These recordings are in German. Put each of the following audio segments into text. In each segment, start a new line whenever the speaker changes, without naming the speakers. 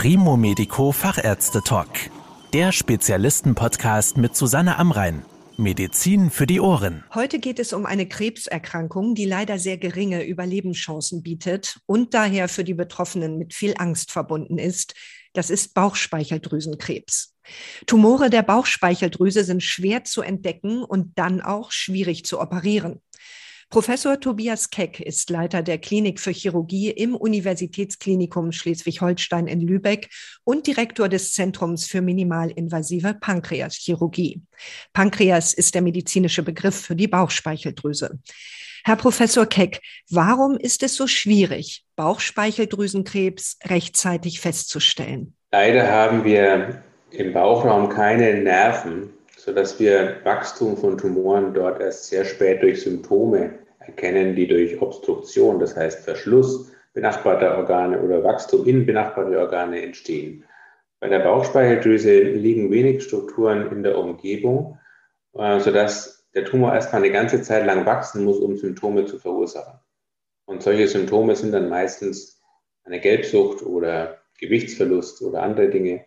Primo Medico Fachärzte Talk. Der Spezialisten-Podcast mit Susanne Amrein. Medizin für die Ohren.
Heute geht es um eine Krebserkrankung, die leider sehr geringe Überlebenschancen bietet und daher für die Betroffenen mit viel Angst verbunden ist. Das ist Bauchspeicheldrüsenkrebs. Tumore der Bauchspeicheldrüse sind schwer zu entdecken und dann auch schwierig zu operieren. Professor Tobias Keck ist Leiter der Klinik für Chirurgie im Universitätsklinikum Schleswig-Holstein in Lübeck und Direktor des Zentrums für minimalinvasive Pankreaschirurgie. Pankreas ist der medizinische Begriff für die Bauchspeicheldrüse. Herr Professor Keck, warum ist es so schwierig, Bauchspeicheldrüsenkrebs rechtzeitig festzustellen?
Leider haben wir im Bauchraum keine Nerven, sodass wir Wachstum von Tumoren dort erst sehr spät durch Symptome erkennen, die durch Obstruktion, das heißt Verschluss benachbarter Organe oder Wachstum in benachbarte Organe entstehen. Bei der Bauchspeicheldrüse liegen wenig Strukturen in der Umgebung, äh, sodass der Tumor erstmal eine ganze Zeit lang wachsen muss, um Symptome zu verursachen. Und solche Symptome sind dann meistens eine Gelbsucht oder Gewichtsverlust oder andere Dinge,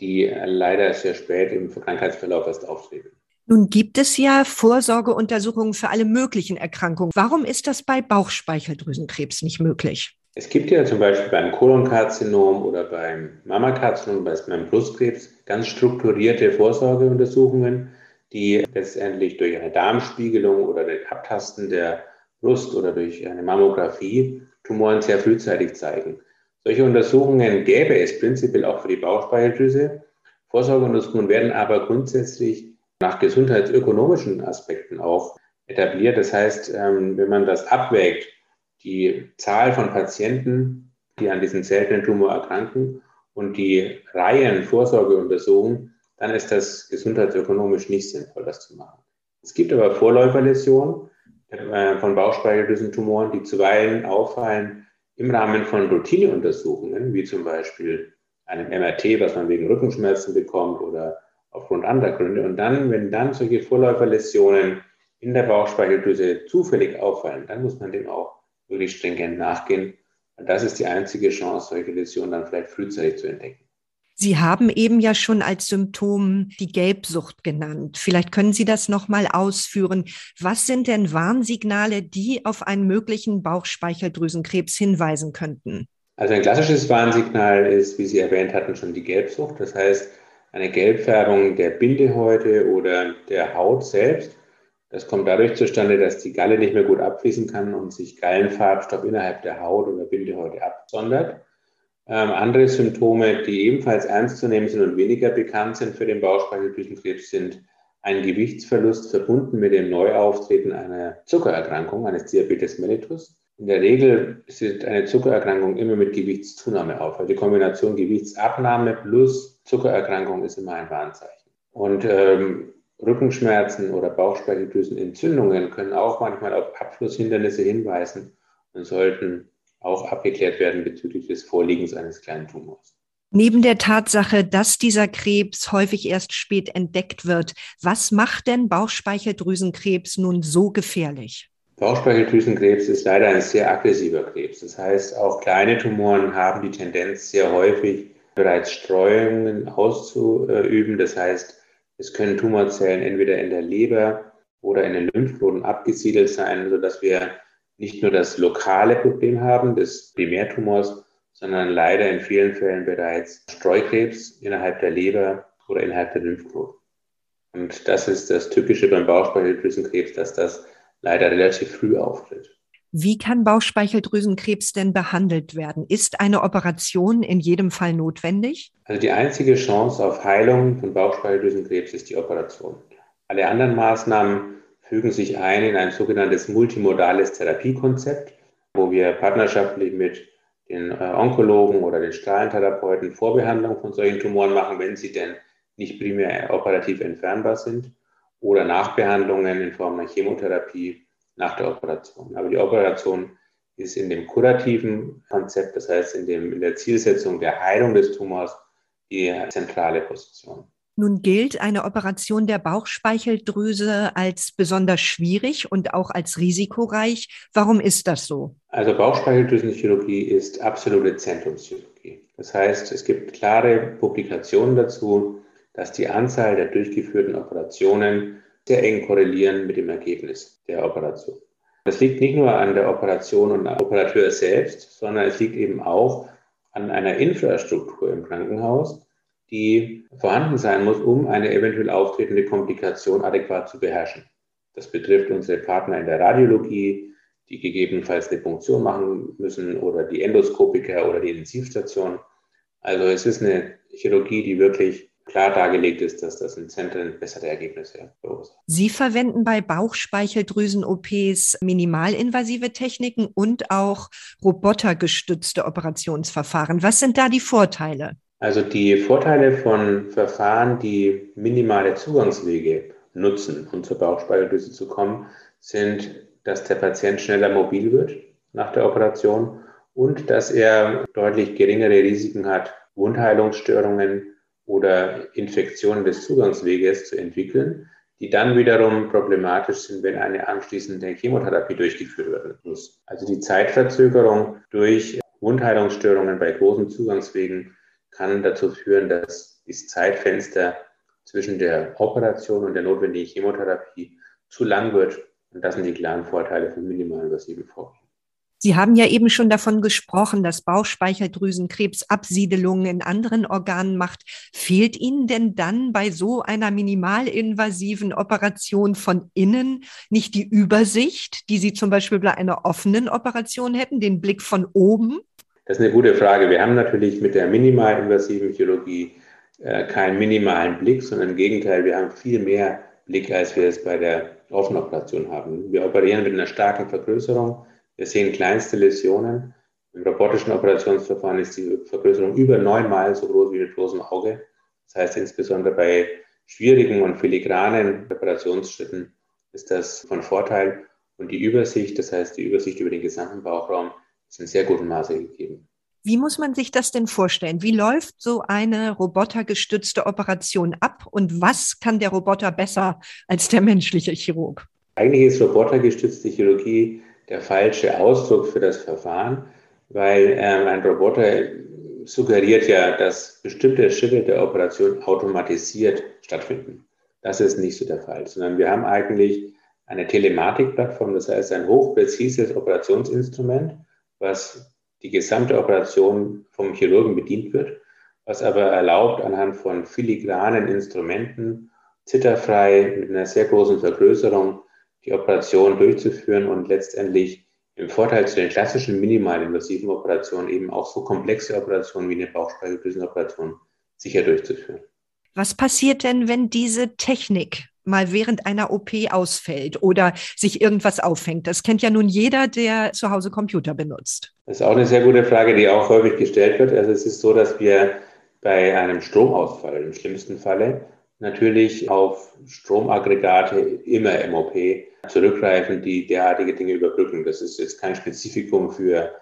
die leider sehr spät im Krankheitsverlauf erst auftreten.
Nun gibt es ja Vorsorgeuntersuchungen für alle möglichen Erkrankungen. Warum ist das bei Bauchspeicheldrüsenkrebs nicht möglich?
Es gibt ja zum Beispiel beim Kolonkarzinom oder beim Mammakarzinom, beim Brustkrebs, ganz strukturierte Vorsorgeuntersuchungen, die letztendlich durch eine Darmspiegelung oder das Abtasten der Brust oder durch eine Mammographie Tumoren sehr frühzeitig zeigen. Solche Untersuchungen gäbe es prinzipiell auch für die Bauchspeicheldrüse. Vorsorgeuntersuchungen werden aber grundsätzlich nach gesundheitsökonomischen Aspekten auch etabliert. Das heißt, ähm, wenn man das abwägt, die Zahl von Patienten, die an diesem seltenen Tumor erkranken und die Reihen Vorsorgeuntersuchungen, dann ist das gesundheitsökonomisch nicht sinnvoll, das zu machen. Es gibt aber Vorläuferläsionen äh, von Bauchspeicheldrüsentumoren, die zuweilen auffallen im Rahmen von Routineuntersuchungen, wie zum Beispiel einem MRT, was man wegen Rückenschmerzen bekommt oder aufgrund anderer Gründe. Und dann, wenn dann solche Vorläuferläsionen in der Bauchspeicheldrüse zufällig auffallen, dann muss man dem auch wirklich stringent nachgehen. Und das ist die einzige Chance, solche Läsionen dann vielleicht frühzeitig zu entdecken.
Sie haben eben ja schon als Symptom die Gelbsucht genannt. Vielleicht können Sie das noch mal ausführen. Was sind denn Warnsignale, die auf einen möglichen Bauchspeicheldrüsenkrebs hinweisen könnten?
Also ein klassisches Warnsignal ist, wie Sie erwähnt hatten, schon die Gelbsucht. Das heißt, eine Gelbfärbung der Bindehäute oder der Haut selbst. Das kommt dadurch zustande, dass die Galle nicht mehr gut abfließen kann und sich Gallenfarbstoff innerhalb der Haut oder Bindehäute absondert. Ähm, andere Symptome, die ebenfalls ernst zu nehmen sind und weniger bekannt sind für den Bauchspeicheldrüsenkrebs, sind ein Gewichtsverlust verbunden mit dem Neuauftreten einer Zuckererkrankung, eines Diabetes mellitus. In der Regel sieht eine Zuckererkrankung immer mit Gewichtszunahme auf. Also die Kombination Gewichtsabnahme plus Zuckererkrankung ist immer ein Warnzeichen. Und ähm, Rückenschmerzen oder Bauchspeicheldrüsenentzündungen können auch manchmal auf Abflusshindernisse hinweisen und sollten auch abgeklärt werden bezüglich des Vorliegens eines kleinen Tumors.
Neben der Tatsache, dass dieser Krebs häufig erst spät entdeckt wird, was macht denn Bauchspeicheldrüsenkrebs nun so gefährlich?
Bauchspeicheldrüsenkrebs ist leider ein sehr aggressiver Krebs. Das heißt, auch kleine Tumoren haben die Tendenz, sehr häufig bereits Streuungen auszuüben. Das heißt, es können Tumorzellen entweder in der Leber oder in den Lymphknoten abgesiedelt sein, sodass wir nicht nur das lokale Problem haben des Primärtumors, sondern leider in vielen Fällen bereits Streukrebs innerhalb der Leber oder innerhalb der Lymphknoten. Und das ist das Typische beim Bauchspeicheldrüsenkrebs, dass das leider relativ früh auftritt.
Wie kann Bauchspeicheldrüsenkrebs denn behandelt werden? Ist eine Operation in jedem Fall notwendig?
Also die einzige Chance auf Heilung von Bauchspeicheldrüsenkrebs ist die Operation. Alle anderen Maßnahmen fügen sich ein in ein sogenanntes multimodales Therapiekonzept, wo wir partnerschaftlich mit den äh, Onkologen oder den Strahlentherapeuten Vorbehandlung von solchen Tumoren machen, wenn sie denn nicht primär operativ entfernbar sind, oder Nachbehandlungen in Form einer Chemotherapie nach der Operation. Aber die Operation ist in dem kurativen Konzept, das heißt in, dem, in der Zielsetzung der Heilung des Tumors, die zentrale Position.
Nun gilt eine Operation der Bauchspeicheldrüse als besonders schwierig und auch als risikoreich. Warum ist das so?
Also Bauchspeicheldrüsenchirurgie ist absolute Zentrumschirurgie. Das Das heißt, es gibt klare Publikationen dazu, dass die Anzahl der durchgeführten Operationen sehr eng korrelieren mit dem Ergebnis der Operation. Das liegt nicht nur an der Operation und am Operateur selbst, sondern es liegt eben auch an einer Infrastruktur im Krankenhaus, die vorhanden sein muss, um eine eventuell auftretende Komplikation adäquat zu beherrschen. Das betrifft unsere Partner in der Radiologie, die gegebenenfalls eine Punktion machen müssen oder die Endoskopiker oder die Intensivstation. Also es ist eine Chirurgie, die wirklich klar dargelegt ist, dass das in Zentren bessere Ergebnisse verursacht.
Sie verwenden bei Bauchspeicheldrüsen-OPs minimalinvasive Techniken und auch robotergestützte Operationsverfahren. Was sind da die Vorteile?
Also die Vorteile von Verfahren, die minimale Zugangswege nutzen, um zur Bauchspeicheldrüse zu kommen, sind, dass der Patient schneller mobil wird nach der Operation und dass er deutlich geringere Risiken hat, Wundheilungsstörungen oder Infektionen des Zugangsweges zu entwickeln, die dann wiederum problematisch sind, wenn eine anschließende Chemotherapie durchgeführt werden muss. Also die Zeitverzögerung durch Wundheilungsstörungen bei großen Zugangswegen kann dazu führen, dass das Zeitfenster zwischen der Operation und der notwendigen Chemotherapie zu lang wird. Und das sind die klaren Vorteile von minimalinvasiven Vorgehen.
Sie haben ja eben schon davon gesprochen, dass Bauchspeicheldrüsenkrebs Absiedelungen in anderen Organen macht. Fehlt Ihnen denn dann bei so einer minimalinvasiven Operation von innen nicht die Übersicht, die Sie zum Beispiel bei einer offenen Operation hätten, den Blick von oben?
Das ist eine gute Frage. Wir haben natürlich mit der minimalinvasiven Chirurgie äh, keinen minimalen Blick, sondern im Gegenteil, wir haben viel mehr Blick, als wir es bei der offenen Operation haben. Wir operieren mit einer starken Vergrößerung wir sehen kleinste Läsionen. Im robotischen Operationsverfahren ist die Vergrößerung über neunmal so groß wie mit bloßem Auge. Das heißt, insbesondere bei schwierigen und filigranen Operationsschritten ist das von Vorteil. Und die Übersicht, das heißt die Übersicht über den gesamten Bauchraum, ist in sehr gutem Maße gegeben.
Wie muss man sich das denn vorstellen? Wie läuft so eine robotergestützte Operation ab und was kann der Roboter besser als der menschliche Chirurg?
Eigentlich ist robotergestützte Chirurgie der falsche Ausdruck für das Verfahren, weil ähm, ein Roboter suggeriert ja, dass bestimmte Schritte der Operation automatisiert stattfinden. Das ist nicht so der Fall, sondern wir haben eigentlich eine Telematikplattform, das heißt ein hochpräzises Operationsinstrument, was die gesamte Operation vom Chirurgen bedient wird, was aber erlaubt, anhand von filigranen Instrumenten, zitterfrei, mit einer sehr großen Vergrößerung, die Operation durchzuführen und letztendlich im Vorteil zu den klassischen minimalinvasiven Operationen eben auch so komplexe Operationen wie eine Bauchspeicheldrüsenoperation sicher durchzuführen.
Was passiert denn, wenn diese Technik mal während einer OP ausfällt oder sich irgendwas aufhängt? Das kennt ja nun jeder, der zu Hause Computer benutzt.
Das ist auch eine sehr gute Frage, die auch häufig gestellt wird. Also es ist so, dass wir bei einem Stromausfall im schlimmsten Falle natürlich auf Stromaggregate immer MOP zurückgreifen, die derartige Dinge überbrücken. Das ist jetzt kein Spezifikum für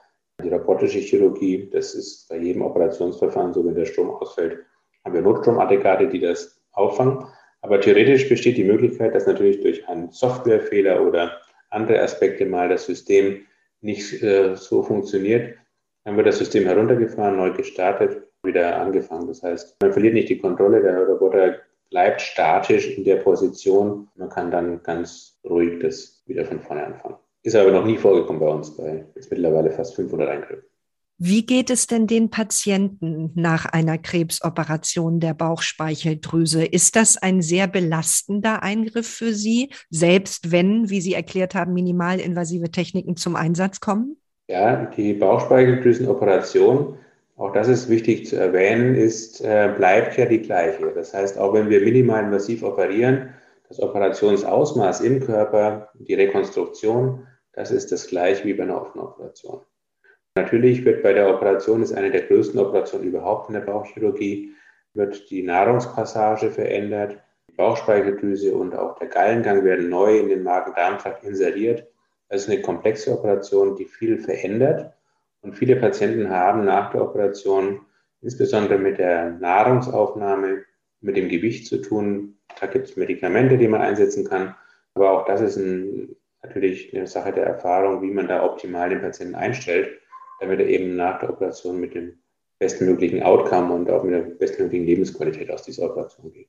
die robotische Chirurgie. Das ist bei jedem Operationsverfahren so, wenn der Strom ausfällt, haben wir Notstromaggregate, die das auffangen. Aber theoretisch besteht die Möglichkeit, dass natürlich durch einen Softwarefehler oder andere Aspekte mal das System nicht äh, so funktioniert. Dann wird das System heruntergefahren, neu gestartet, wieder angefangen. Das heißt, man verliert nicht die Kontrolle. Der Roboter bleibt statisch in der Position. Man kann dann ganz ruhig das wieder von vorne anfangen. Ist aber noch nie vorgekommen bei uns, bei jetzt mittlerweile fast 500 Eingriffen.
Wie geht es denn den Patienten nach einer Krebsoperation der Bauchspeicheldrüse? Ist das ein sehr belastender Eingriff für Sie, selbst wenn, wie Sie erklärt haben, minimalinvasive Techniken zum Einsatz kommen?
Ja, die Bauchspeicheldrüsenoperation auch das ist wichtig zu erwähnen, ist, äh, bleibt ja die gleiche. Das heißt, auch wenn wir minimal invasiv operieren, das Operationsausmaß im Körper, die Rekonstruktion, das ist das gleiche wie bei einer offenen Operation. Natürlich wird bei der Operation, ist eine der größten Operationen überhaupt in der Bauchchirurgie, wird die Nahrungspassage verändert, die Bauchspeicheldrüse und auch der Gallengang werden neu in den Magen-Darm-Trakt inseriert. Das ist eine komplexe Operation, die viel verändert und viele Patienten haben nach der Operation insbesondere mit der Nahrungsaufnahme, mit dem Gewicht zu tun. Da gibt es Medikamente, die man einsetzen kann. Aber auch das ist ein, natürlich eine Sache der Erfahrung, wie man da optimal den Patienten einstellt, damit er eben nach der Operation mit dem bestmöglichen Outcome und auch mit der bestmöglichen Lebensqualität aus dieser Operation geht.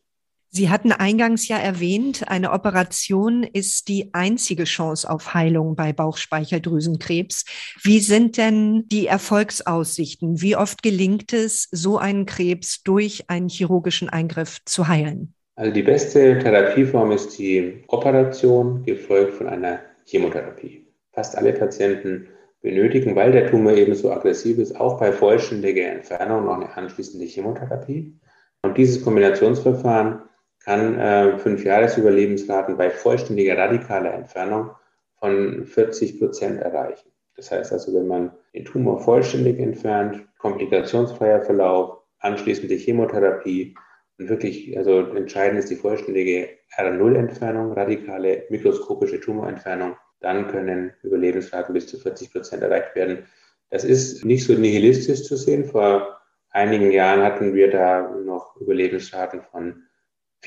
Sie hatten eingangs ja erwähnt, eine Operation ist die einzige Chance auf Heilung bei Bauchspeicheldrüsenkrebs. Wie sind denn die Erfolgsaussichten? Wie oft gelingt es, so einen Krebs durch einen chirurgischen Eingriff zu heilen?
Also die beste Therapieform ist die Operation, gefolgt von einer Chemotherapie. Fast alle Patienten benötigen, weil der Tumor eben so aggressiv ist, auch bei vollständiger Entfernung noch eine anschließende Chemotherapie. Und dieses Kombinationsverfahren kann äh, fünf Jahresüberlebensraten bei vollständiger radikaler Entfernung von 40 Prozent erreichen. Das heißt also, wenn man den Tumor vollständig entfernt, komplikationsfreier Verlauf, anschließende Chemotherapie und wirklich, also entscheidend ist die vollständige R0-Entfernung, radikale mikroskopische Tumorentfernung, dann können Überlebensraten bis zu 40 Prozent erreicht werden. Das ist nicht so nihilistisch zu sehen. Vor einigen Jahren hatten wir da noch Überlebensraten von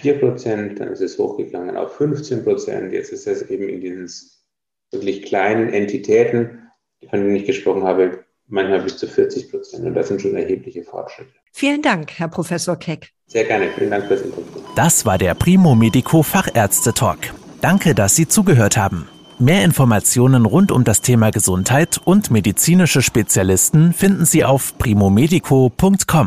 4 Prozent, dann ist es hochgegangen auf 15 Prozent. Jetzt ist es eben in diesen wirklich kleinen Entitäten, von denen ich gesprochen habe, manchmal bis zu 40 Prozent. Und das sind schon erhebliche Fortschritte.
Vielen Dank, Herr Professor Keck.
Sehr gerne. Vielen Dank fürs Interview.
Das war der Primo Medico Fachärzte Talk. Danke, dass Sie zugehört haben. Mehr Informationen rund um das Thema Gesundheit und medizinische Spezialisten finden Sie auf primomedico.com.